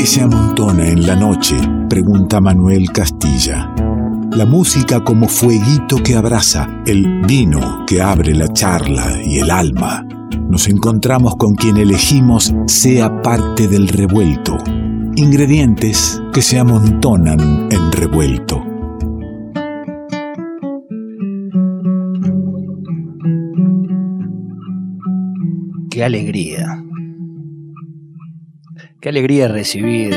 que se amontona en la noche? Pregunta Manuel Castilla. La música como fueguito que abraza, el vino que abre la charla y el alma. Nos encontramos con quien elegimos sea parte del revuelto. Ingredientes que se amontonan en revuelto. Qué alegría. Qué alegría recibir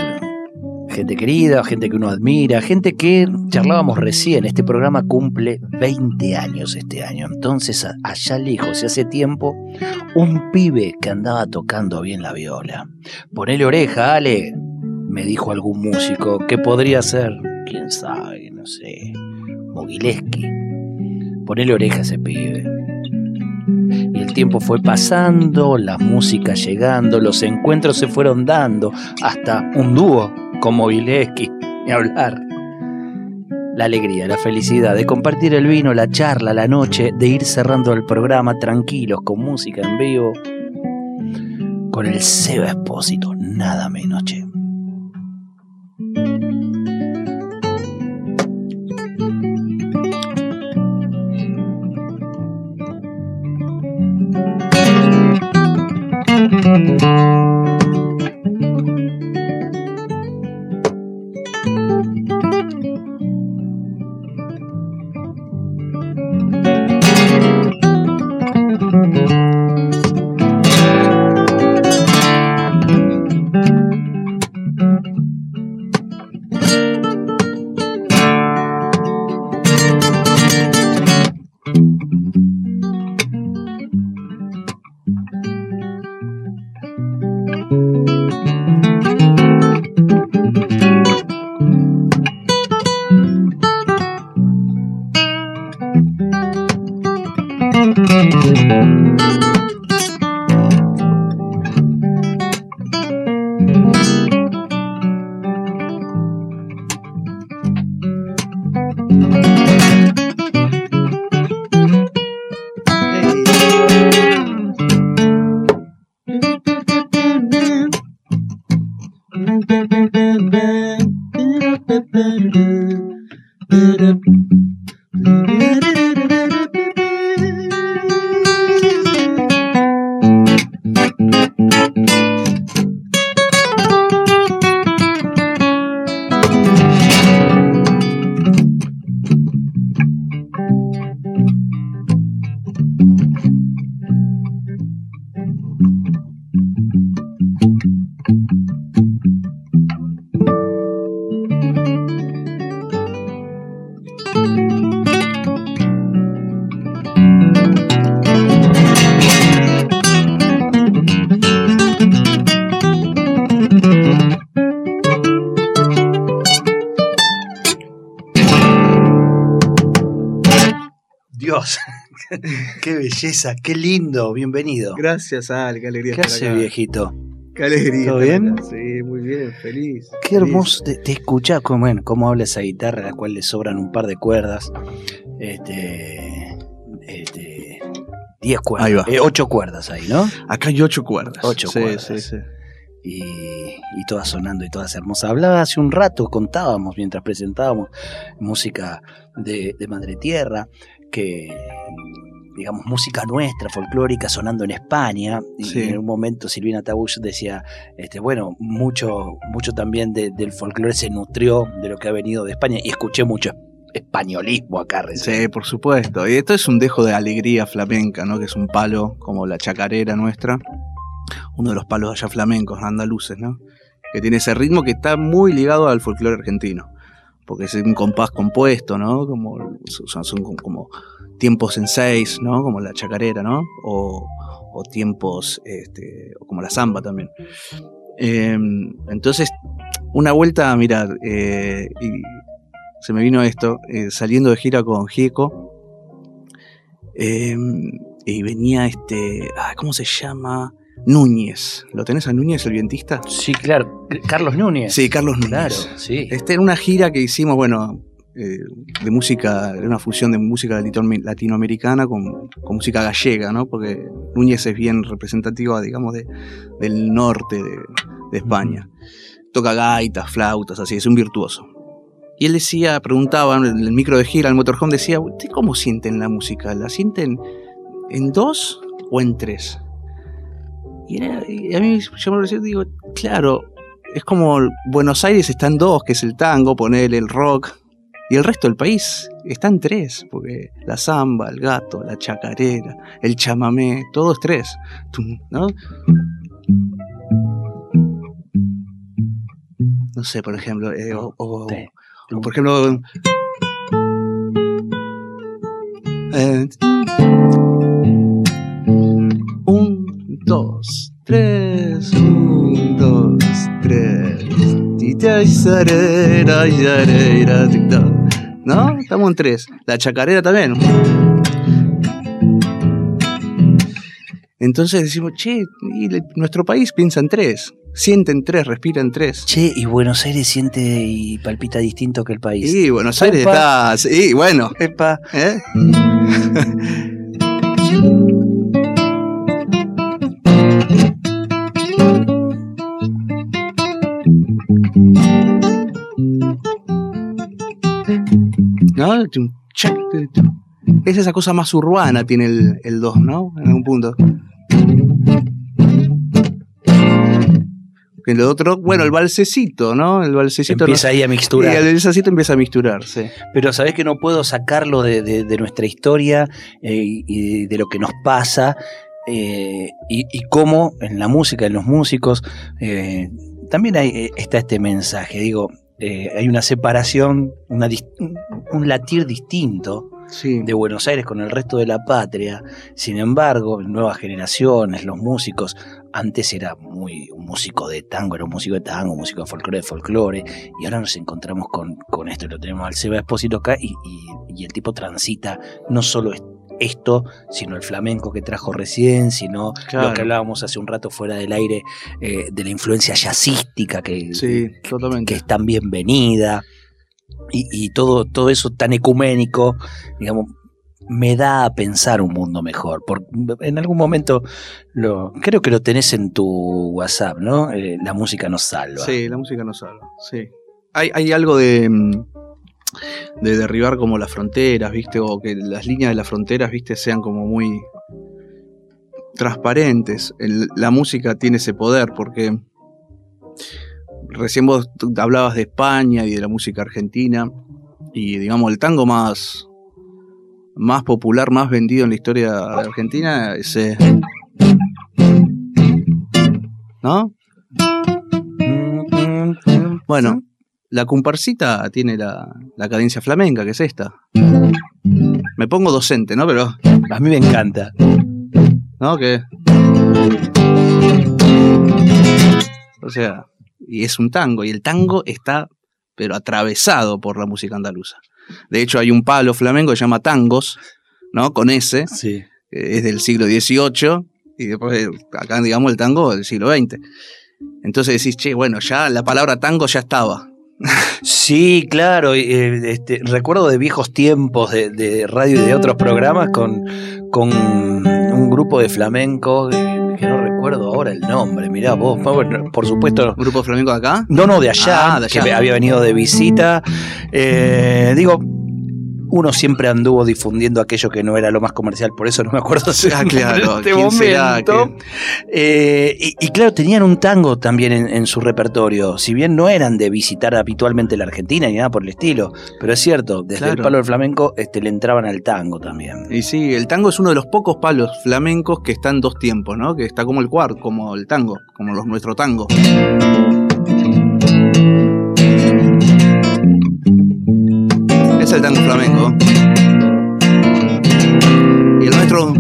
gente querida, gente que uno admira, gente que charlábamos recién. Este programa cumple 20 años este año. Entonces, allá lejos, hace tiempo, un pibe que andaba tocando bien la viola. Ponele oreja, Ale, me dijo algún músico. ¿Qué podría ser? Quién sabe, no sé. Mogileski. Ponele oreja a ese pibe. Y el tiempo fue pasando, la música llegando, los encuentros se fueron dando, hasta un dúo como Vileski, ni hablar. La alegría, la felicidad de compartir el vino, la charla, la noche, de ir cerrando el programa tranquilos, con música en vivo, con el Seba Espósito, nada menos, che. Thank you. Qué belleza, qué lindo, bienvenido. Gracias, Al, qué alegría. ¿Qué hace, viejito? Qué alegría. ¿Todo bien? Sí, muy bien, feliz. Qué hermoso, te, te escuchás cómo, cómo habla esa guitarra, a la cual le sobran un par de cuerdas. Este. Este. Diez cuerdas. Ahí va. Eh, ocho cuerdas ahí, ¿no? Acá hay ocho cuerdas. Ocho sí, cuerdas. Sí, sí. y, y todas sonando y todas hermosas. Hablaba hace un rato, contábamos mientras presentábamos música de, de Madre Tierra, que digamos música nuestra, folclórica, sonando en España. Y en un momento Silvina Tabush decía, este, bueno, mucho, mucho también de- del folclore se nutrió de lo que ha venido de España y escuché mucho españolismo acá recién. Sí, por supuesto. Y esto es un dejo de alegría flamenca, ¿no? Que es un palo como la chacarera nuestra. Uno de los palos allá flamencos, andaluces, ¿no? Que tiene ese ritmo que está muy ligado al folclore argentino. Porque es un compás compuesto, ¿no? Como, son, como tiempos en seis, ¿no? Como la chacarera, ¿no? O, o tiempos, este, como la samba también. Eh, entonces, una vuelta, mira, eh, y se me vino esto, eh, saliendo de gira con Gieco, eh, y venía este, ah, ¿cómo se llama? Núñez. ¿Lo tenés a Núñez, el vientista? Sí, claro. Carlos Núñez. Sí, Carlos Núñez. Claro, sí. Este era una gira que hicimos, bueno, eh, de música, una fusión de música latino- latinoamericana con, con música gallega, ¿no? Porque Núñez es bien representativa, digamos, de, del norte de, de España. toca gaitas, flautas, así, es un virtuoso. Y él decía, preguntaba en el micro de gira, el motorhome decía, ¿usted cómo sienten la música? ¿La sienten en dos o en tres? Y, era- y a mí yo me pareció, digo, claro, es como Buenos Aires está en dos, que es el tango, poner el rock, y el resto del país está en tres, porque la samba, el gato, la chacarera, el chamamé, todo es tres, ¿no? No sé, por ejemplo, eh, o, o- Sí. o por ejemplo, eh, un, dos, tres, un, dos, tres. ¿No? Estamos en tres. La chacarera también. Entonces decimos, che, y le- nuestro país piensa en tres. Siente en tres, respira en tres. Che, y Buenos Aires siente y palpita distinto que el país. Y Buenos Aires está. Sí, bueno. Epa. ¿eh? Es esa cosa más urbana tiene el, el 2, ¿no? En algún punto. El otro, bueno, el balsecito, ¿no? El balsecito. Empieza no- ahí a y mixturar. el balsecito empieza a mixturarse. Pero sabés que no puedo sacarlo de, de- de nuestra historia eh, y de lo que nos pasa eh, y, y cómo en la música, en los músicos, eh, también hay, está este mensaje. Digo, eh, hay una separación, una un latir distinto Sí. de Buenos Aires con el resto de la patria. Sin embargo, nuevas generaciones, los músicos, antes era muy un músico de tango, era un músico de tango, un músico de folclore, de folclore, y ahora nos encontramos con, con esto, lo tenemos al Seba Espósito acá, y, y- y el tipo transita no solo es- esto, sino el flamenco que trajo recién, sino Claro. lo que hablábamos hace un rato fuera del aire, eh, de la influencia jazzística que, Sí, que es tan bienvenida y, y todo, todo eso tan ecuménico, digamos, me da a pensar un mundo mejor. Por, en algún momento, lo, creo que lo tenés en tu WhatsApp, ¿no? Eh, la música nos salva. Sí, la música nos salva. Sí. Hay, hay algo de, mm, de derribar como las fronteras, ¿viste? O que las líneas de las fronteras, ¿viste? Sean como muy transparentes. La música tiene ese poder porque recién vos hablabas de España y de la música argentina y digamos el tango más más popular, más vendido en la historia de Argentina es eh, ¿no? Bueno, la comparsita tiene la, la cadencia flamenca, que es esta. Me pongo docente, ¿no? Pero, A mí me encanta. ¿no? Que. O sea, y es un tango, y el tango está, pero atravesado por la música andaluza. De hecho, hay un palo flamenco que se llama tangos, ¿no? Con S, Sí. que es del siglo XVIII, y después acá, digamos, el tango del siglo XX. Entonces decís, che, bueno, ya la palabra tango ya estaba. Sí, claro. eh, este, recuerdo de viejos tiempos de, de radio y de otros programas con, con un grupo de flamenco eh, que no recuerdo ahora el nombre. Mirá vos, bueno, por supuesto. ¿Un grupo flamenco de acá? No, no, de allá, Ah, de allá. que había venido de visita. Eh, digo, uno siempre anduvo difundiendo aquello que no era lo más comercial, por eso no me acuerdo si Ah, claro, en este ¿quién será momento. Eh, y, y claro, tenían un tango también en, en su repertorio. Si bien no eran de visitar habitualmente la Argentina ni nada por el estilo, pero es cierto, desde el palo del flamenco este, le entraban al tango también. Y sí, el tango es uno de los pocos palos flamencos que está en dos tiempos, ¿no? Que está como el cuarto, como el tango, como los, nuestro tango. Es el tango flamenco. Y el nuestro.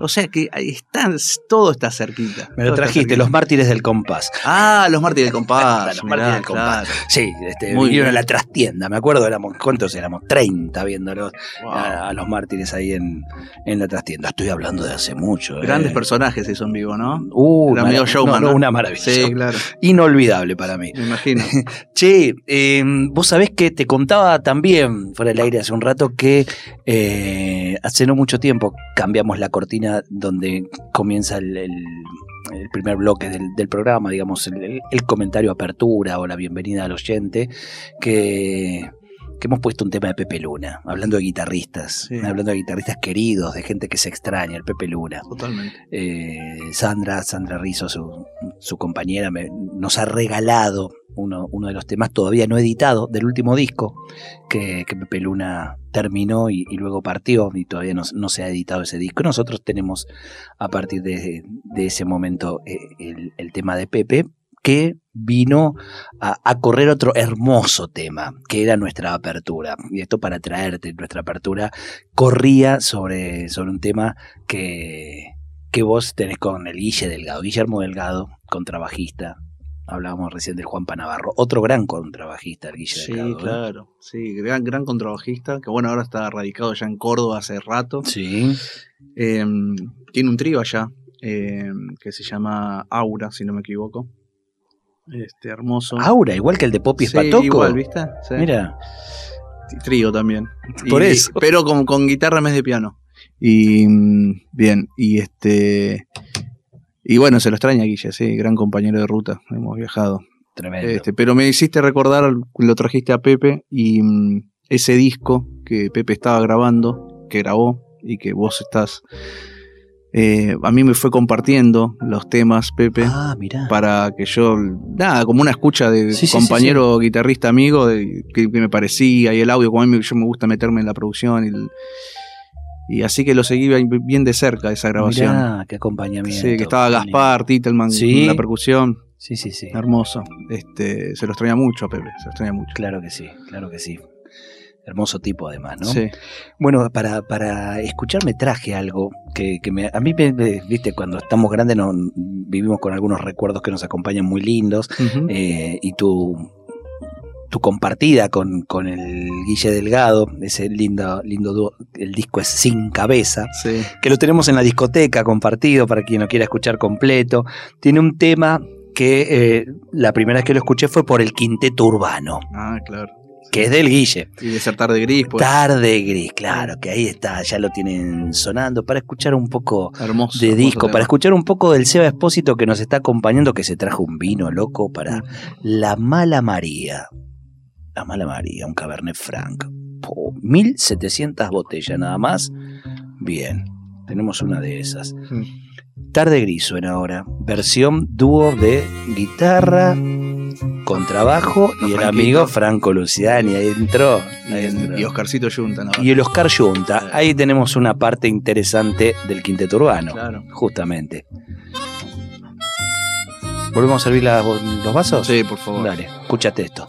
O sea que está, todo está cerquita. Me lo trajiste, los mártires del compás. Ah, los mártires del compás. Los mirá, Mártires del Compás. claro. Sí, este, Muy vinieron bien. a la trastienda, me acuerdo, éramos, ¿cuántos éramos? 30 viéndolos Wow. a, a los mártires ahí en, en la trastienda. Estoy hablando de hace mucho. Grandes eh. personas esos en vivo, ¿no? Uh, mara- showman, no, no, ¿no? una maravilla. Sí, claro, Inolvidable para mí. me imagino. Che, eh, vos sabés que te contaba también fuera del aire hace un rato que eh, hace no mucho tiempo cambiamos la cortina donde comienza el, primer bloque del, del programa, digamos, el, el comentario apertura o la bienvenida al oyente, que que hemos puesto un tema de Pepe Luna, hablando de guitarristas, Sí. hablando de guitarristas queridos, de gente que se extraña, el Pepe Luna. Totalmente. Eh, Sandra, Sandra Rizzo, su, su compañera, me- nos ha regalado uno, uno de los temas todavía no editado del último disco que, que Pepe Luna terminó y, y luego partió y todavía no, no se ha editado ese disco. Nosotros tenemos a partir de, de ese momento eh, el, el tema de Pepe que vino a, a correr otro hermoso tema, que era nuestra apertura. Y esto para traerte nuestra apertura, corría sobre, sobre un tema que, que vos tenés con el Guille Delgado, Guillermo Delgado, contrabajista. Hablábamos recién del Juan Panavarro, otro gran contrabajista, el Guille Sí, Delgado. ¿eh? claro. Sí, gran, gran contrabajista, que bueno, ahora está radicado ya en Córdoba hace rato. Sí, Eh, tiene un trío allá eh, que se llama Aura, si no me equivoco. Este, hermoso. Aura, igual que el de Poppy Sí, Spatoco. igual, ¿viste? Sí. Mira, Trío también. Por Y- eso. Pero con, con guitarra en vez de piano. Y mm, bien, y este. Y bueno, se lo extraña Guille, sí, gran compañero de ruta, hemos viajado. tremendo. Este, pero me hiciste recordar, lo trajiste a Pepe y mm, ese disco que Pepe estaba grabando, que grabó y que vos estás. Eh, a mí me fue compartiendo los temas, Pepe, ah, mirá. para que yo, nada, como una escucha de Sí, sí, sí, compañero guitarrista amigo, de, que, que me parecía, y el audio, como a mí me- yo me gusta meterme en la producción. Y, el- y así que lo seguí bien- de cerca, esa grabación. Mirá, qué acompañamiento. Sí, que estaba Gaspar, Titelman en la percusión. Sí, sí, sí. Hermoso. Este, se lo extraña mucho a Pepe, se lo extraña mucho. Claro que sí, claro que sí. Hermoso tipo además, ¿no? Sí. Bueno, para, para escuchar me traje algo que, que me, a mí, me, me- viste, cuando estamos grandes vivimos con algunos recuerdos que nos acompañan muy lindos eh, y tu, tu compartida con, con el Guille Delgado, ese lindo, lindo dúo, el disco es Sin Cabeza, Sí. que lo tenemos en la discoteca compartido para quien lo quiera escuchar completo. Tiene un tema que eh, la primera vez que lo escuché fue por el Quinteto Urbano, Ah, claro. Que es del Guille. Y de gris, pues. Tarde Gris, claro, que ahí está, ya lo tienen sonando, para escuchar un poco Hermoso. de disco, para escuchar un poco del Seba Espósito que nos está acompañando, que se trajo un vino loco Mm. para La Mala María. La Mala María, un Cabernet Franc. Po, 1700 botellas nada más. Bien, tenemos una de esas. Mm. Tarde Gris suena ahora, versión dúo de guitarra, contrabajo y el amigo Franco Luciani. Ahí entró. Y, ahí entró. y Oscarcito Junta, ¿no? Y el Oscar Junta. Ahí tenemos una parte interesante del quinteto urbano. Claro. Justamente. ¿Volvemos a servir la- los vasos? Sí, por favor. Dale, escúchate esto.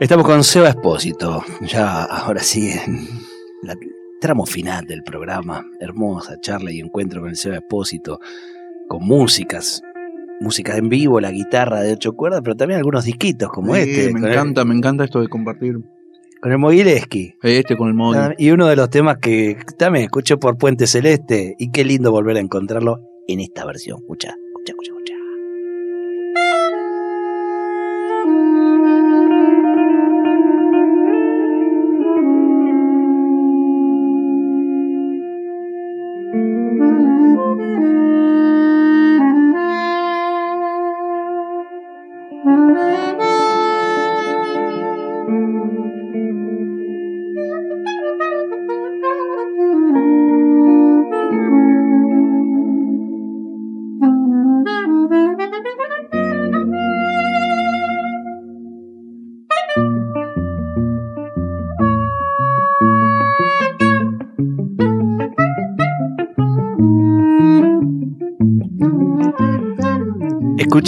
Estamos con Seba Espósito. Ya ahora sí, en la tramo final del programa. Hermosa charla y encuentro con el Seba Espósito. Con músicas. Música en vivo, la guitarra de ocho cuerdas, pero también algunos disquitos como Sí, este. Me con el- encanta, me encanta esto de compartir. con el Mogileski. Este con el móvil. Ah, Y uno de los temas que también escuché por Puente Celeste y qué lindo volver a encontrarlo en esta versión. Escucha, escucha, escucha,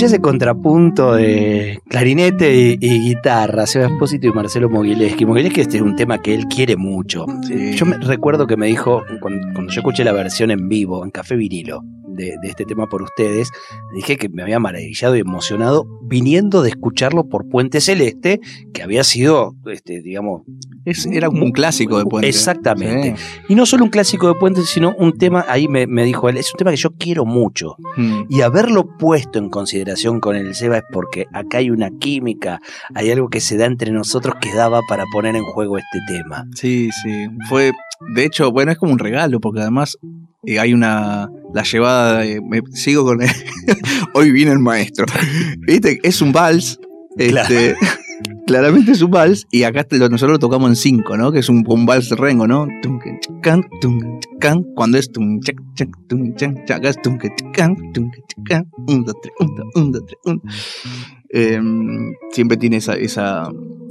Escuché ese contrapunto de clarinete y, y guitarra, Seba Espósito y Marcelo Mogileski. Mogileski este es un tema que él quiere mucho. Sí. Yo me recuerdo que me dijo, cuando, cuando yo escuché la versión en vivo, en Café Vinilo, de, de este tema por ustedes, dije que me había maravillado y emocionado viniendo de escucharlo por Puente Celeste, que había sido, este, digamos, Es- era como un clásico de Puente. Exactamente. Sí. y no solo un clásico de Puente, sino un tema, ahí me, me dijo él, es un tema que yo quiero mucho. Mm. Y haberlo puesto en consideración con el Seba es porque acá hay una química, hay algo que se da entre nosotros que daba para poner en juego este tema. Sí, sí. Fue, de hecho, bueno, es como un regalo, porque además eh, hay una. La llevada. de- me sigo con. Hoy viene el maestro. ¿Viste? Es un vals. Claro. Este, claramente es un vals. Y acá nosotros lo tocamos en cinco, ¿no? Que es un, un vals rengo, ¿no? Cuando es chac, es un, dos, tres, un, dos, un, dos, tres, un. Em, siempre tiene esa, esa,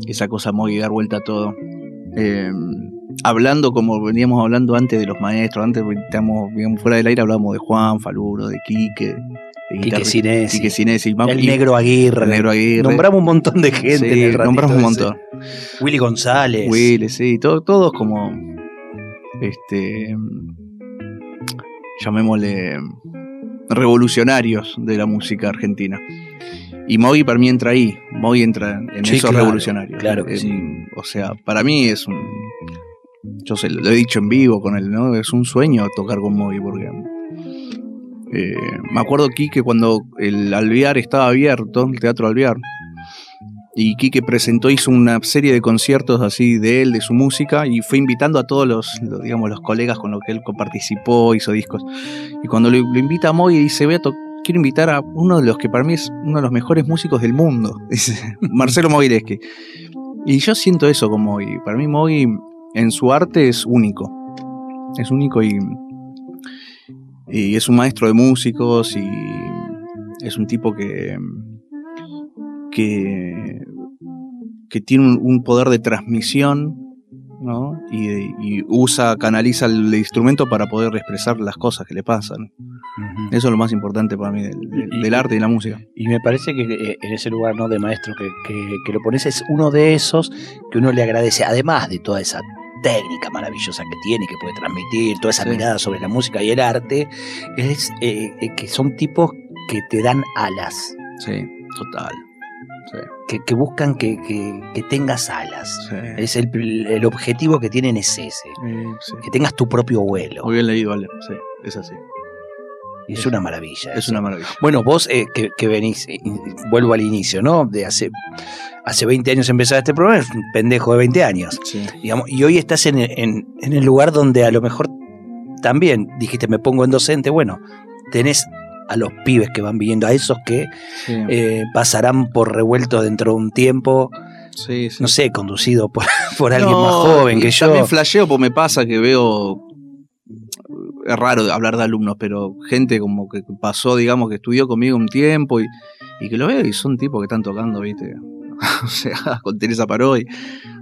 esa cosa muy dar vuelta a todo. Em, hablando como veníamos hablando antes de los maestros, antes estamos bien fuera del aire, hablábamos de Juan, Faluro, de Quique, de Quique Sinesi, Quique Sinesi, vamos- el negro Aguirre. el Negro Aguirre. Nombramos un montón de gente. Sí, en el nombramos un ese. montón. Willy González. Will, sí, todo- todos como este llamémosle revolucionarios de la música argentina. Y Mogi para mí entra ahí, Mogi entra en Sí, esos claro, revolucionarios. claro que En- sí. O sea, para mí es un yo sé, lo he dicho en vivo con él, ¿no? Es un sueño tocar con Mogi porque eh, me acuerdo Quique cuando el Alvear estaba abierto, el Teatro Alvear, y Quique presentó, hizo una serie de conciertos así de él, de su música, y fue invitando a todos los, digamos, los colegas con los que él participó, hizo discos. Y cuando lo, invita a Moy, dice, voy a quiero invitar a uno de los que para mí es uno de los mejores músicos del mundo, dice Marcelo Mogileski. Y yo siento eso con Moy. Para mí Moy en su arte es único. Es único y, y es un maestro de músicos y es un tipo que que, que tiene un, un poder de transmisión ¿no? y, y usa, canaliza el instrumento para poder expresar las cosas que le pasan. Eso es lo más importante para mí del, del- del arte y la música. Y me parece que eh, en ese lugar ¿no? de maestro que, que- que lo pones es uno de esos que uno le agradece, además de toda esa técnica maravillosa que tiene, que puede transmitir, toda esa mirada sobre la música y el arte, es eh, eh, que son tipos que te dan alas, Sí, total. Sí, que, que buscan que, que- que tengas alas. sí. Es el, el objetivo que tienen es ese, Eh, sí. que tengas tu propio vuelo. Muy bien leído, Ale. Sí, es así. Es una maravilla. Es eso. una maravilla. Bueno, vos eh, que, que venís, eh, vuelvo al inicio, ¿no? De hace, hace 20 años empezaba este programa, es un pendejo de 20 años. Sí. Digamos, y hoy estás en, en- en el lugar donde a lo mejor también dijiste, me pongo en docente. Bueno, tenés a los pibes que van viniendo, a esos que Sí, eh, pasarán por revuelto dentro de un tiempo, sí, no sé, conducido por, por alguien No, más joven que yo. También flasheo porque me pasa que veo. Es raro hablar de alumnos, pero gente como que pasó, digamos, que estudió conmigo un tiempo y, y que lo veo y son tipos que están tocando, ¿viste? o sea, con Teresa Paroy.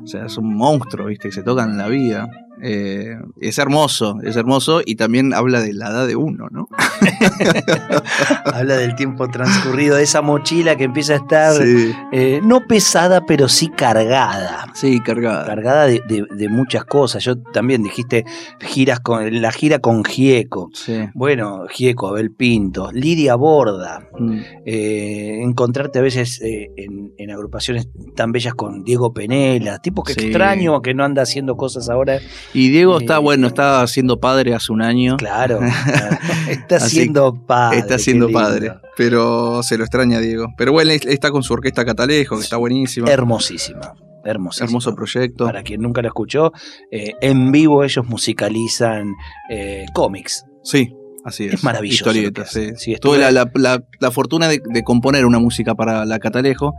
O sea, son monstruos, ¿viste? Que se tocan en la vida. Eh, es hermoso, es hermoso y también habla de la edad de uno, ¿no? Habla del tiempo transcurrido, de esa mochila que empieza a estar Sí, eh, no pesada, pero sí cargada. sí cargada. cargada de, de- de muchas cosas. Yo también dijiste giras con la gira con Gieco. Sí. Bueno, Gieco, Abel Pinto, Lidia Borda, Mm, eh, encontrarte a veces en, en agrupaciones tan bellas con Diego Penela, tipo que Sí. extraño que no anda haciendo cosas ahora. Y Diego está, bueno, está siendo padre hace un año. Claro, claro. está siendo padre. está siendo padre, pero se lo extraña Diego. Pero bueno, está con su orquesta Catalejo, que está buenísima. Hermosísima. Hermosísima. Hermoso proyecto. Para quien nunca lo escuchó, eh, en vivo ellos musicalizan eh, cómics. Sí, así es. Es maravilloso lo Historietas, sí. Sí, Tuve la, la- la- la fortuna de, de componer una música para la Catalejo.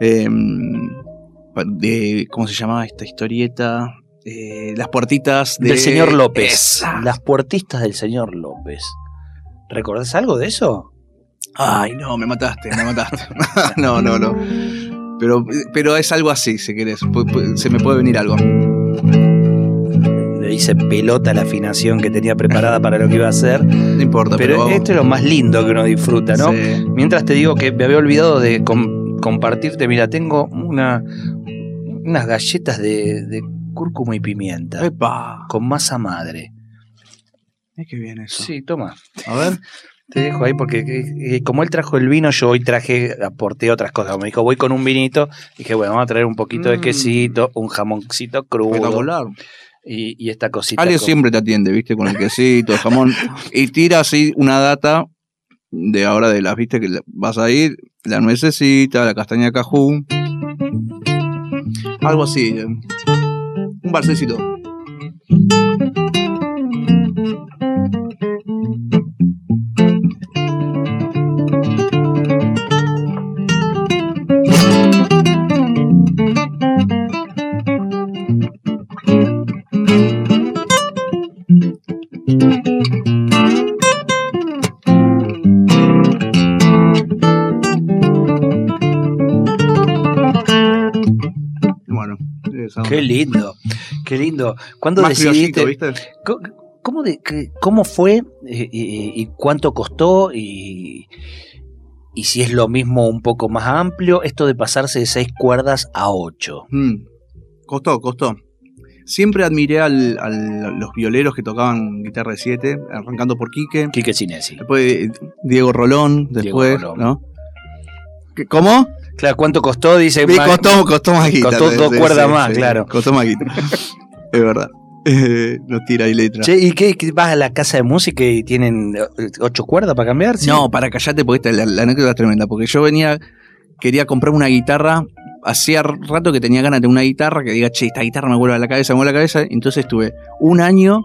eh, de, ¿Cómo se llamaba esta historieta? Eh, las puertitas de- del señor López. Esa. Las puertistas del señor López. ¿Recordás algo de eso? Ay, no, me mataste, me mataste. no, no, no. Pero, pero es algo así, si querés. Se me puede venir algo. Le hice pelota la afinación que tenía preparada para lo que iba a hacer. No importa, pero. Pero esto es lo más lindo que uno disfruta, ¿no? Sí. Mientras te digo que me había olvidado de com- compartirte, mira, tengo una, unas galletas de, de cúrcuma y pimienta ¡Epa! con masa madre. Es que bien eso. Sí, toma. A ver. Te dejo ahí porque eh, eh, como él trajo el vino, yo hoy traje, aporté otras cosas. Me dijo, voy con un vinito. Dije, bueno, vamos a traer un poquito de Mm. quesito, un jamoncito crudo y, y esta cosita. Con- siempre te atiende, ¿viste? Con el quesito, el jamón. Y tira así una data de ahora de las, ¿viste? Que vas a ir, la nuececita, la castaña de cajú. Algo así. Un onda. Qué lindo, qué lindo. ¿Cuándo Más decidiste? ¿Cómo, de- qué- cómo fue eh, y, y cuánto costó y, y si es lo mismo un poco más amplio esto de pasarse de seis cuerdas a ocho? Mm. Costó, costó. Siempre admiré a los violeros que tocaban guitarra de 7, arrancando por Quique, Quique Sinesi. después eh, Diego Rolón, Diego después, Rolón. ¿no? ¿Qué- ¿Cómo? Claro, ¿cuánto costó? Dice. Sí, costó, costó más guita. Costó dos cuerdas sí, más, sí, claro. Costó más guita. es verdad. Eh, nos tira ahí letra. Che, ¿y qué, qué, vas a la casa de música y tienen eh, ocho cuerdas para cambiar? ¿Sí? No, para callate porque esta, la, la anécdota es tremenda. Porque yo venía, quería comprar una guitarra. Hacía rato que tenía ganas de una guitarra que diga, che, esta guitarra me vuelve a la cabeza, me vuelve a la cabeza. Entonces estuve un año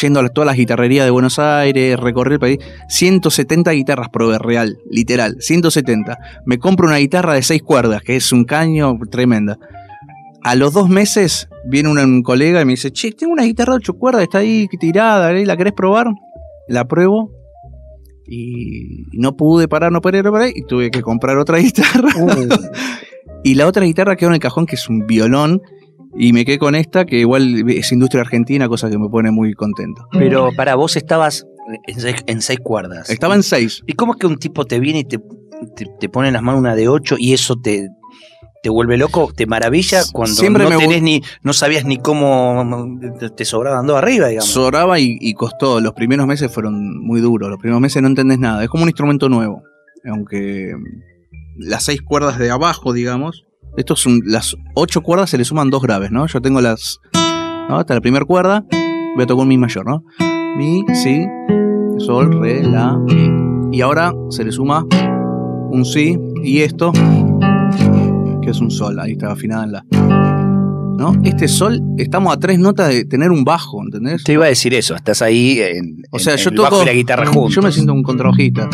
yendo a todas las guitarrerías de Buenos Aires, recorrí el país. 170 guitarras probé, real, literal, 170. Me compro una guitarra de seis cuerdas, que es un caño tremenda. A los dos meses viene un, colega y me dice, che, tengo una guitarra de ocho cuerdas, está ahí tirada, ¿eh? ¿la querés probar? La pruebo y no pude parar, no paré, no paré, y tuve que comprar otra guitarra. Uh, Y la otra guitarra quedó en el cajón, que es un violón, y me quedé con esta, que igual es industria argentina, cosa que me pone muy contento. pero para vos estabas en seis, en seis cuerdas. Estaba en seis. ¿Y cómo es que un tipo te viene y te, te, te pone en las manos una de ocho y eso te, te vuelve loco? ¿Te maravilla cuando Siempre no tenés ni, no sabías ni cómo te, sobraban dos arriba, digamos? Soraba y, y costó. Los primeros meses fueron muy duros. Los primeros meses no entendés nada. Es como un instrumento nuevo. Aunque las seis cuerdas de abajo, digamos. Estos son las ocho cuerdas se le suman dos graves, ¿no? Yo tengo las. ¿no? Hasta la primera cuerda. Voy a tocar un mi mayor, ¿no? Mi, si, sol, re, la, mi. Y ahora se le suma un si y esto, que es un sol. Ahí está afinada en la. ¿No? Este sol, estamos a tres notas de tener un bajo, ¿entendés? Te iba a decir eso, estás ahí en, O sea, en- yo el bajo toco- y la guitarra juntos. Yo me siento un contrabajista.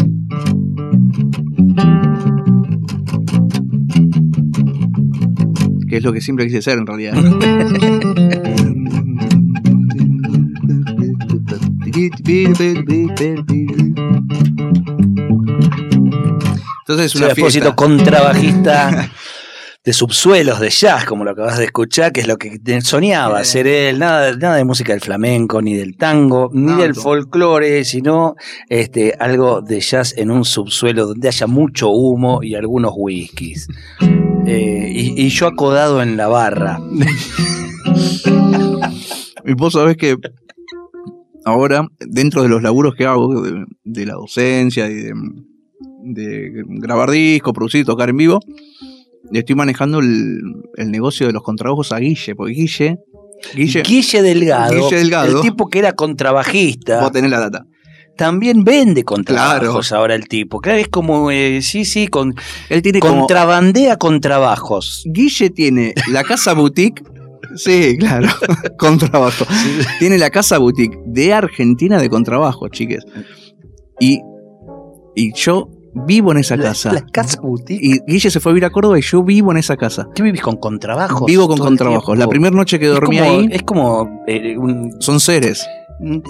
Que es lo que siempre quise ser en realidad. Entonces una fiesta. contrabajista de subsuelos de jazz, como lo acabas de escuchar, que es lo que soñaba ser él, nada, nada de música del flamenco, ni del tango, ni del folclore, sino este, algo de jazz en un subsuelo donde haya mucho humo y algunos whiskies. Eh, y, y yo acodado en la barra. Y vos sabés que ahora, dentro de los laburos que hago, de, de la docencia y de, de grabar discos, producir, tocar en vivo, estoy manejando el, el negocio de los contrabajos a Guille, porque Guille, Guille, Guille Delgado, Guille Delgado. el tipo que era contrabajista, vos tenés la data. también vende contrabajos ahora el tipo. Claro, es como, eh, sí, sí, con, Él tiene como... contrabandea contrabajos. Guille tiene la casa boutique. Sí, claro, contrabajo. Tiene la casa boutique de Argentina de contrabajo, chiques. Y, y yo vivo en esa La- casa. La, casa boutique. Y Guille se fue a vivir a Córdoba y yo vivo en esa casa. ¿Qué vivís con contrabajos? Vivo con contrabajos. La primera noche que Es dormí como- ahí, Es como. eh, un- son seres.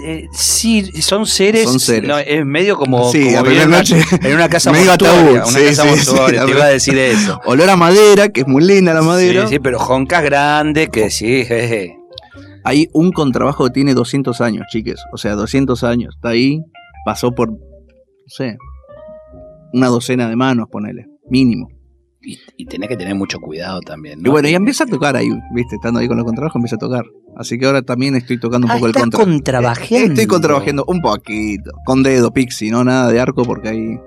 eh, sí, son seres. Son seres. no, es medio como. Sí, como la noche. En una casa medio mortuoria. Una Sí, casa sí, mortuoria, te iba a decir eso. Olor a madera, que es muy linda la madera. Sí, sí, pero joncas grandes que sí. jeje. Hay un contrabajo que tiene 200 años, chiques. O sea, 200 años. Está ahí, pasó por, no sé, una docena de manos, ponele, mínimo. Y, y tenés que tener mucho cuidado también. ¿no? Y bueno, y empieza a tocar ahí, viste, estando ahí con los contrabajos, empieza a tocar. Así que ahora también estoy tocando un Ah, poco el contra. contrabajeando. Estoy contrabajando un poquito, con dedo, pixie, no nada de arco porque ahí...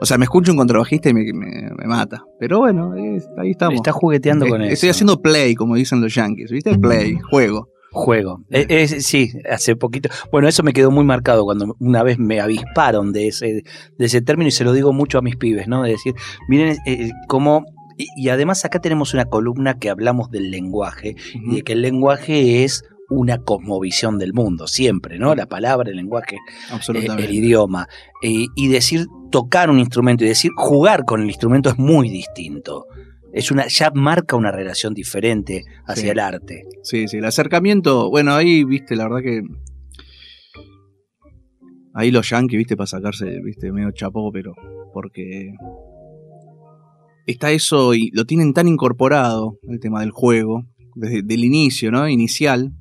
O sea, me escucho un contrabajista y me, me- me mata. Pero bueno, es- ahí estamos. Estás jugueteando con Eh, eso. Estoy haciendo play, como dicen los yankees, ¿viste? Play, juego. Juego. Eh, es- sí, hace poquito. Bueno, eso me quedó muy marcado cuando una vez me avisparon de ese, de ese término y se lo digo mucho a mis pibes, ¿no? De decir, miren eh, cómo. Y, y además acá tenemos una columna que hablamos del lenguaje y de que el lenguaje es una cosmovisión del mundo, siempre, ¿no? La palabra, el lenguaje, eh, el idioma. Eh, y decir tocar un instrumento y decir jugar con el instrumento es muy distinto. Es una, ya marca una relación diferente hacia Sí. el arte. Sí, sí, el acercamiento, bueno, ahí, viste, la verdad que. Ahí los yankees, viste, para sacarse, viste, medio chapó, pero. Porque. Está eso y lo tienen tan incorporado, el tema del juego, desde el inicio, ¿no? Inicial.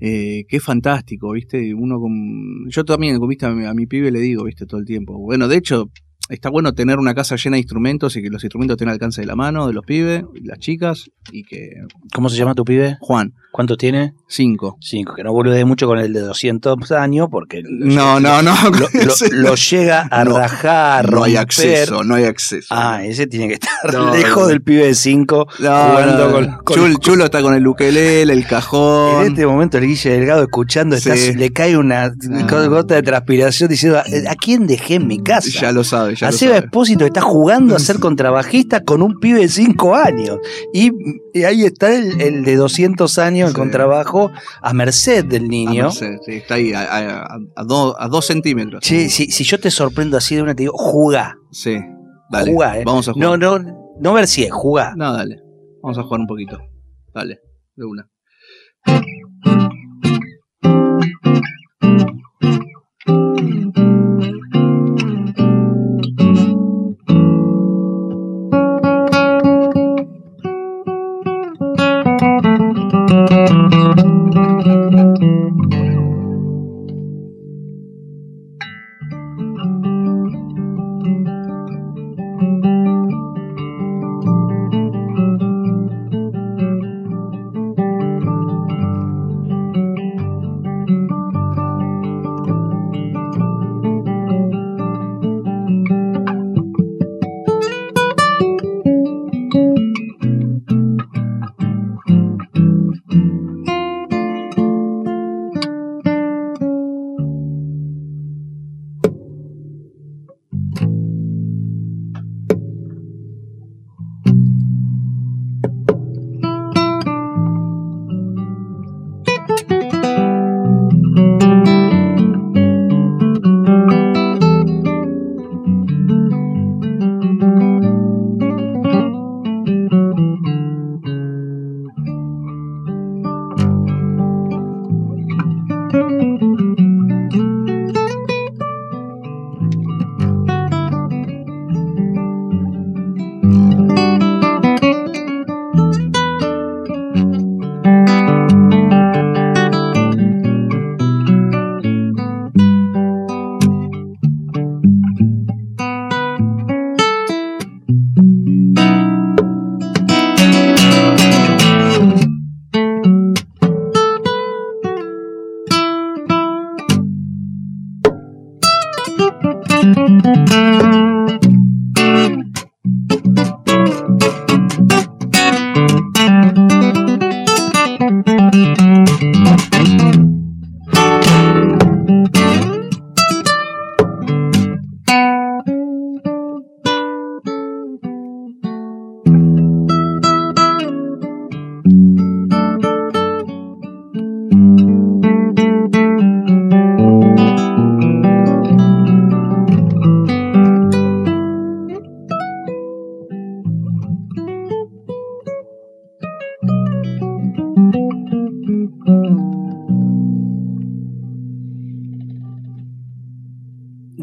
eh, que es fantástico, viste. Uno con. Yo también, viste, a mi, a mi pibe le digo, viste, todo el tiempo. Bueno, de hecho, está bueno tener una casa llena de instrumentos y que los instrumentos estén al alcance de la mano de los pibes y las chicas y que. ¿Cómo se llama tu pibe? Juan, ¿Cuánto tiene? cinco. Cinco, que no bolude mucho con el de 200 años porque No, no, no. lo, lo- lo llega a No, rajar, no hay romper. acceso, no hay acceso. Ah, ese tiene que estar No, lejos no. del pibe de 5 No, jugando con, con- Chul- Chulo está con el ukelele, el cajón. En este momento el Guille Delgado escuchando, Sí. estás- le cae una Ah. gota de transpiración diciendo, ¿a quién dejé en mi casa? Ya lo sabe, ya a lo Seba sabe. Espósito está jugando a ser contrabajista con un pibe de 5 años. Y, y ahí está el, el de 200 años, niño, sí. el contrabajo, a merced del niño. A merced, sí, está ahí, a, a, a, do, a dos centímetros. Sí, sí, si yo te sorprendo así de una, te digo, jugá. Sí, dale. Jugá, ¿eh? Vamos a jugar. No, no, no ver si es, jugá. No, dale. Vamos a jugar un poquito. Dale, de una.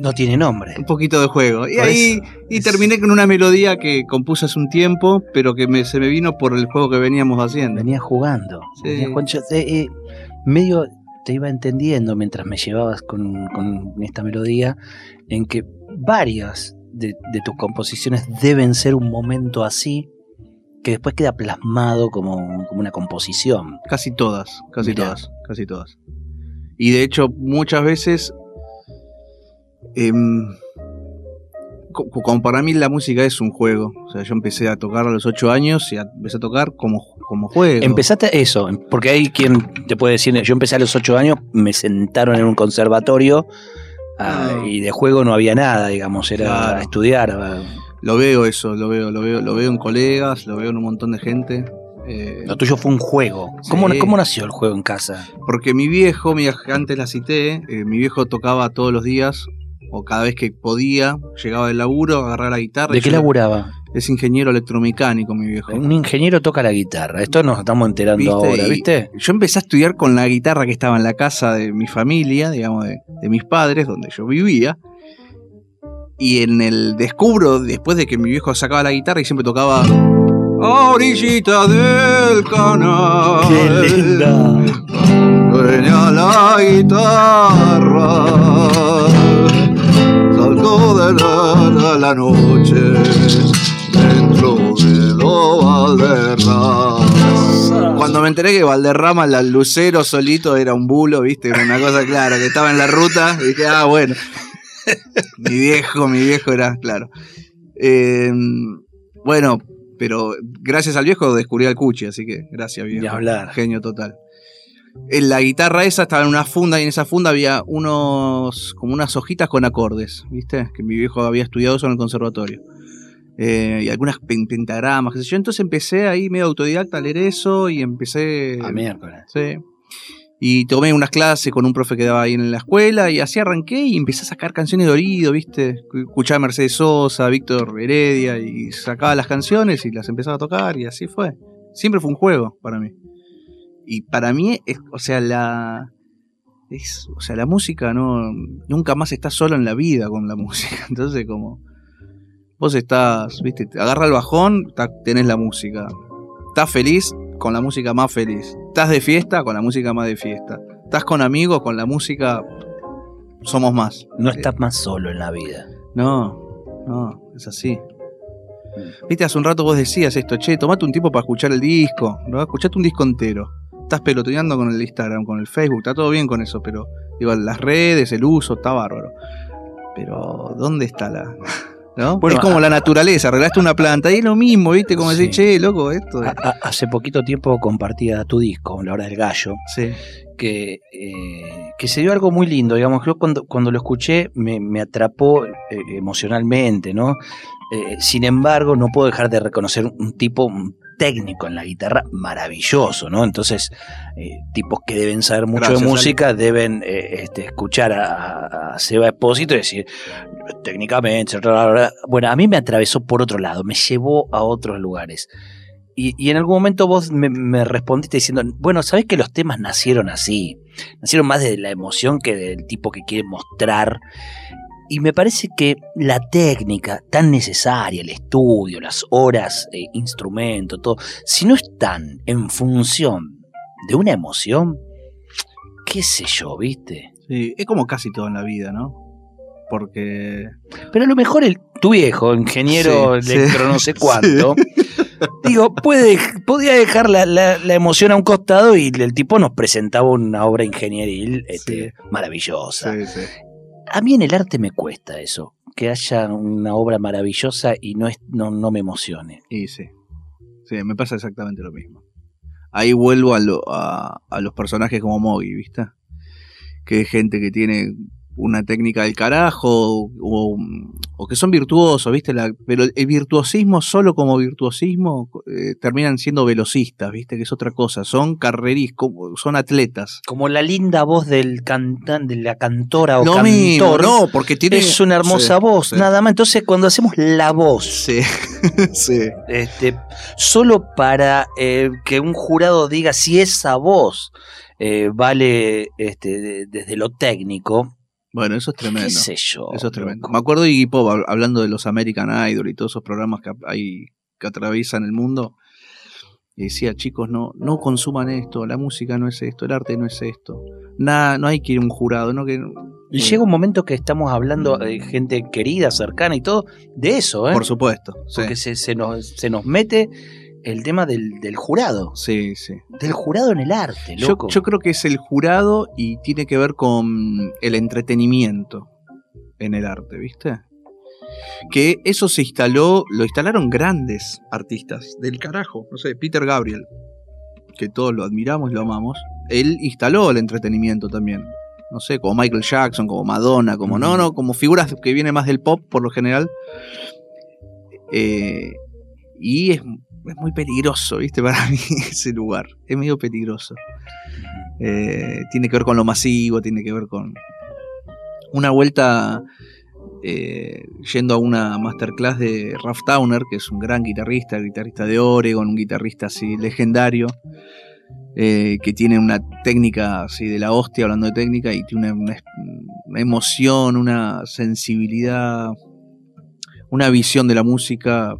No tiene nombre. Un poquito de juego. Y Por ahí eso. y terminé con una melodía que compuse hace un tiempo, pero que me- se me vino por el juego que veníamos haciendo. Venía jugando. Sí. venía jugando. Yo, eh, eh, medio te iba entendiendo mientras me llevabas con, con esta melodía, en que varias de, de tus composiciones deben ser un momento así, que después queda plasmado como, como una composición. Casi todas, casi Mirá. todas, casi todas. Y de hecho, muchas veces, em, co- co- como para mí la música es un juego. O sea, yo empecé a tocar a los 8 años y a- empecé a tocar como, como juego. Empezaste eso, porque hay quien te puede decir, yo empecé a los ocho años, me sentaron en un conservatorio ah, Ah. y de juego no había nada, digamos, era Claro. estudiar. ah. Lo veo eso, lo veo, lo veo, lo veo en colegas, lo veo en un montón de gente. eh, Lo tuyo fue un juego. ¿Cómo, Sí. cómo nació el juego en casa? Porque mi viejo, mi, antes la cité, eh, mi viejo tocaba todos los días, o cada vez que podía, llegaba del laburo, agarraba la guitarra. ¿De qué laburaba? Es ingeniero electromecánico, mi viejo. Un ingeniero toca la guitarra. Esto nos estamos enterando ¿Viste? ahora, Y ¿viste? Yo empecé a estudiar con la guitarra que estaba en la casa de mi familia, digamos, de, de mis padres, donde yo vivía. Y en el descubro, después de que mi viejo sacaba la guitarra y siempre tocaba. A orillita del canal. Sueña la guitarra. De la, la noche dentro de lo Valderrama. Cuando me enteré que Valderrama, la Lucero solito era un bulo, viste, una cosa clara, que estaba en la ruta, dije, ah, bueno. mi viejo, mi viejo era, claro. Eh, bueno, pero gracias al viejo descubrí al Cuchi, así que gracias, viejo. Hablar. Genio total. En la guitarra esa estaba en una funda y en esa funda había unos como unas hojitas con acordes, ¿viste? Que mi viejo había estudiado eso en el conservatorio. Eh, y algunas pen- pentagramas, qué sé yo. Entonces empecé ahí medio autodidacta a leer eso y empecé. A miércoles. Sí. Y tomé unas clases con un profe que daba ahí en la escuela y así arranqué y empecé a sacar canciones de oído, ¿viste? Escuchaba a Mercedes Sosa, Víctor Heredia y sacaba las canciones y las empezaba a tocar y así fue. Siempre fue un juego para mí. Y para mí, es, o sea, la. Es, o sea, la música no. Nunca más estás solo en la vida con la música. Entonces, como. Vos estás, viste, te agarra el bajón, tenés la música. Estás feliz con la música más feliz. Estás de fiesta con la música más de fiesta. Estás con amigos con la música. Somos más. No estás más solo en la vida. No, no, es así. Viste, hace un rato vos decías esto, che, tomate un tiempo para escuchar el disco, ¿no? Escuchate un disco entero. Estás pelotudeando con el Instagram, con el Facebook, está todo bien con eso, pero digo, las redes, el uso, está bárbaro. Pero, ¿dónde está la...? ¿No? Bueno, es como la naturaleza, arreglaste una planta y es lo mismo, ¿viste? Como decir, Sí. che, loco, esto. Hace poquito tiempo compartía tu disco, La Hora del Gallo, Sí. que, eh, que se dio algo muy lindo, digamos, yo cuando, cuando lo escuché me, me atrapó eh, emocionalmente, ¿no? Eh, sin embargo, no puedo dejar de reconocer un tipo un técnico en la guitarra maravilloso, ¿no? Entonces, eh, tipos que deben saber mucho Gracias, de música deben eh, este, escuchar a, a Seba Espósito y decir, técnicamente, bueno, a mí me atravesó por otro lado, me llevó a otros lugares. Y, y en algún momento vos me, me respondiste diciendo, bueno, sabés que los temas nacieron así, nacieron más de la emoción que del tipo que quiere mostrar. Y me parece que la técnica tan necesaria, el estudio, las horas, eh, instrumento, todo, si no están en función de una emoción, qué sé yo, ¿viste? Sí, es como casi todo en la vida, ¿no? Porque. Pero a lo mejor el, tu viejo, ingeniero Sí, electro sí, no sé cuánto, digo, puede, podía dejar la, la- la emoción a un costado y el tipo nos presentaba una obra ingenieril este, maravillosa. A mí en el arte me cuesta eso, que haya una obra maravillosa y no, es, no, no me emocione. Y sí. Sí, me pasa exactamente lo mismo. Ahí vuelvo a, lo- a, a los personajes como Mogi, ¿viste? Que es gente que tiene una técnica del carajo o, o que son virtuosos, ¿viste? La- pero el virtuosismo solo como virtuosismo eh, terminan siendo velocistas, ¿viste? Que es otra cosa. Son carreris, como- son atletas. Como la linda voz del cantante, de la cantora o Lo cantor. mismo, no, porque tiene... Es una hermosa Sí, voz, sí. nada más. Entonces, cuando hacemos la voz, Sí, sí. este, solo para eh, que un jurado diga si esa voz eh, vale este, de- desde lo técnico, Bueno, eso es tremendo. ¿Qué sé yo? Eso es tremendo. loco. Me acuerdo de Iggy Pop hab- hablando de los American Idol y todos esos programas que hay que atraviesan el mundo. Y decía, chicos, no, no consuman esto, la música no es esto, el arte no es esto. Nada, no hay que ir a un jurado, no que. Y llega un momento que estamos hablando de gente querida, cercana y todo, de eso, ¿eh? Por supuesto. Sí, Porque se, se nos, se nos mete el tema del, del jurado. sí. sí. Del jurado en el arte, loco. yo creo que es el jurado y tiene que ver con el entretenimiento en el arte, ¿viste? Que eso se instaló, lo instalaron grandes artistas del carajo. No sé, Peter Gabriel, que todos lo admiramos y lo amamos. Él instaló el entretenimiento también. No sé, como Michael Jackson, como Madonna, como no, no, como figuras que vienen más del pop por lo general. Eh, y es, es muy peligroso, ¿viste? Para mí ese lugar. Es medio peligroso. Eh, tiene que ver con lo masivo, tiene que ver con una vuelta eh, yendo a una masterclass de Ralph Towner, que es un gran guitarrista, guitarrista de Oregon, un guitarrista así legendario, eh, que tiene una técnica así de la hostia, hablando de técnica, y tiene una emoción, una sensibilidad, una visión de la música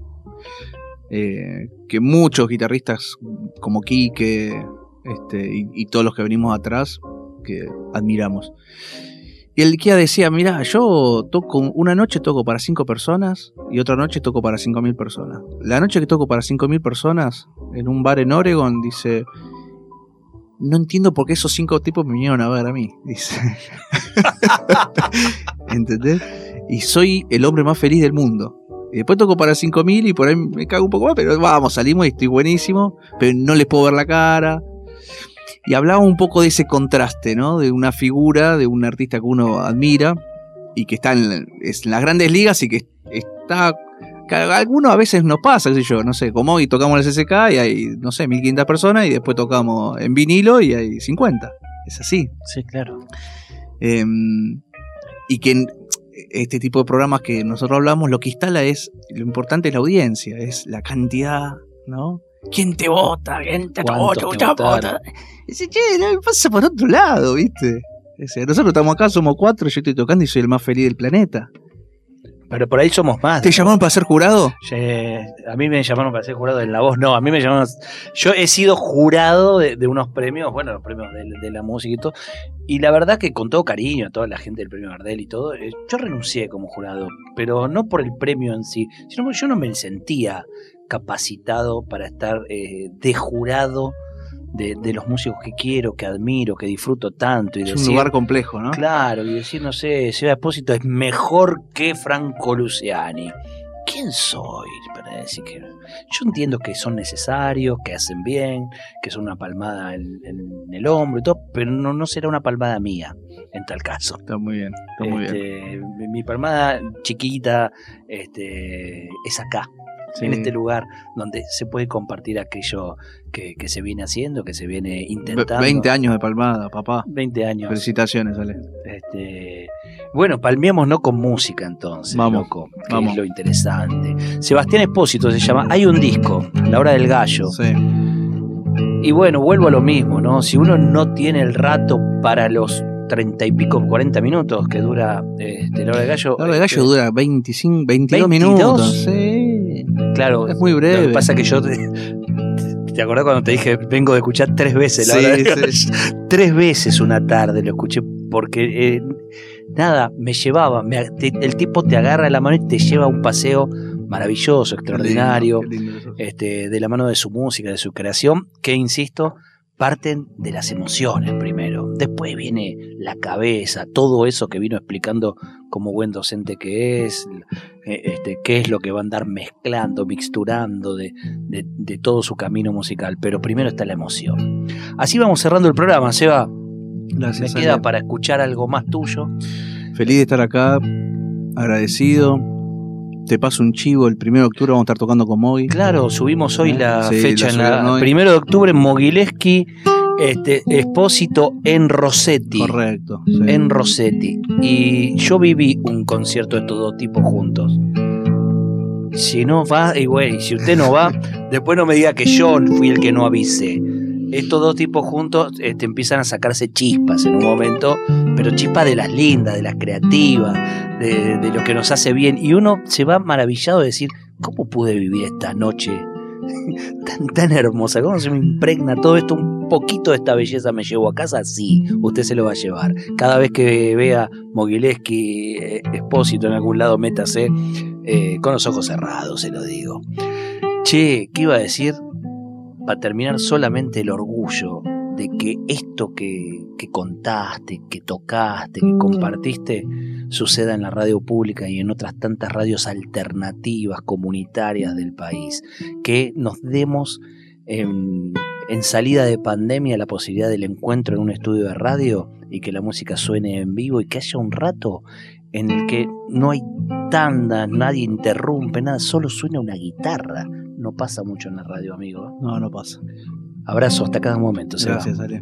eh, que muchos guitarristas como Quique este, y, y todos los que venimos atrás que admiramos. Y el Kia decía, mira, yo toco una noche toco para cinco personas y otra noche toco para cinco mil personas. La noche que toco para cinco mil personas en un bar en Oregon, dice, no entiendo por qué esos cinco tipos me vinieron a ver a mí, dice. ¿Entendés? Y soy el hombre más feliz del mundo. Y después toco para 5000 y por ahí me cago un poco más, pero vamos, salimos y estoy buenísimo, pero no les puedo ver la cara. Y hablaba un poco de ese contraste, ¿no? De una figura, de un artista que uno admira y que está en, es en las grandes ligas y que está. Que a algunos a veces nos pasa, qué sé yo, no sé, como hoy tocamos en el SSK y hay, no sé, 1500 personas y después tocamos en vinilo y hay 50. Es así. Sí, claro. Eh, y que este tipo de programas que nosotros hablamos, lo que instala es, lo importante es la audiencia, es la cantidad, ¿no? ¿Quién te vota? ¿Quién te ¿Cuántos vota? te ¿Vota? Dice, che, pasa por otro lado, ¿viste? Dice, nosotros estamos acá, somos cuatro, yo estoy tocando y soy el más feliz del planeta. Pero por ahí somos más. ¿Te llamaron para ser jurado? A mí me llamaron para ser jurado en La Voz, no, a mí me llamaron. Yo he sido jurado de, de unos premios, bueno, los premios de, de la música y todo. Y la verdad que con todo cariño a toda la gente del premio Gardel y todo, eh, yo renuncié como jurado, pero no por el premio en sí, sino porque yo no me sentía capacitado para estar eh, de jurado de, de los músicos que quiero, que admiro, que disfruto tanto. Y Es decir, un lugar complejo, ¿no? Claro, y decir, no sé, Seba Espósito es mejor que Franco Luciani. ¿Quién soy para decir que.? Yo entiendo que son necesarios, que hacen bien, que son una palmada en, en el hombro y todo, pero no, no será una palmada mía en tal caso. Está muy bien, está muy bien. Este, Mi palmada chiquita este, es acá, Sí. en este lugar donde se puede compartir aquello que, que se viene haciendo, que se viene intentando. 20 años de palmada, papá. 20 años. Felicitaciones, Ale. Este, bueno, palmeamos no con música entonces, Vamos, loco, que vamos. es lo interesante. Sebastián Espósito se llama Hay un disco, La Hora del Gallo. Sí. Y bueno, vuelvo a lo mismo, ¿no? Si uno no tiene el rato para los treinta y pico, 40 minutos que dura este, La Hora del Gallo. La hora del este, gallo dura 25, 22 ¿22? minutos. Sí. Claro, Es muy Lo breve. que pasa es que yo. ¿Te, te acordás cuando te dije, vengo de escuchar tres veces La Sí, Hora del Gallo? sí. Tres veces una tarde lo escuché porque. eh, nada, me llevaba. me- te- el tipo te agarra la mano y te lleva a un paseo maravilloso, extraordinario. Qué lindo, qué lindo eso. este, de la mano de su música, de su creación, que insisto, parten de las emociones primero. Después viene la cabeza, todo eso que vino explicando como buen docente que es, eh, este, qué es lo que va a andar mezclando, mixturando de, de- de todo su camino musical. Pero primero está la emoción. Así vamos cerrando el programa, Seba. Me Gracias. queda Ale. para escuchar algo más tuyo. Feliz de estar acá, agradecido. Te paso un chivo, el 1 de octubre vamos a estar tocando con Mogi. Claro, subimos hoy la Sí, fecha la en la hoy. primero de octubre en Mogileski, este, Expósito en Rossetti. Correcto. sí. En Rossetti. Y yo viví un concierto de estos dos tipos juntos. Si no va, y güey, si usted no va, después no me diga que yo fui el que no avise. estos dos tipos juntos este, empiezan a sacarse chispas en un momento, pero chispas de las lindas, de las creativas, de, de lo que nos hace bien. Y uno se va maravillado de decir, ¿cómo pude vivir esta noche tan, hermosa? ¿Cómo se me impregna todo esto? Un poquito de esta belleza me llevo a casa. Sí, usted se lo va a llevar. Cada vez que vea Mogileski, eh, Expósito en algún lado, métase eh, con los ojos cerrados, se lo digo. Che, ¿qué iba a decir? Para terminar, solamente el orgullo que esto que, que contaste, que tocaste, que compartiste, suceda en la radio pública y en otras tantas radios alternativas, comunitarias del país. Que nos demos en, en salida de pandemia la posibilidad del encuentro en un estudio de radio y que la música suene en vivo y que haya un rato en el que no hay tanda, nadie interrumpe, nada, solo suena una guitarra. No pasa mucho en la radio, amigo. No, no pasa. Abrazo hasta cada momento. Gracias, Ale.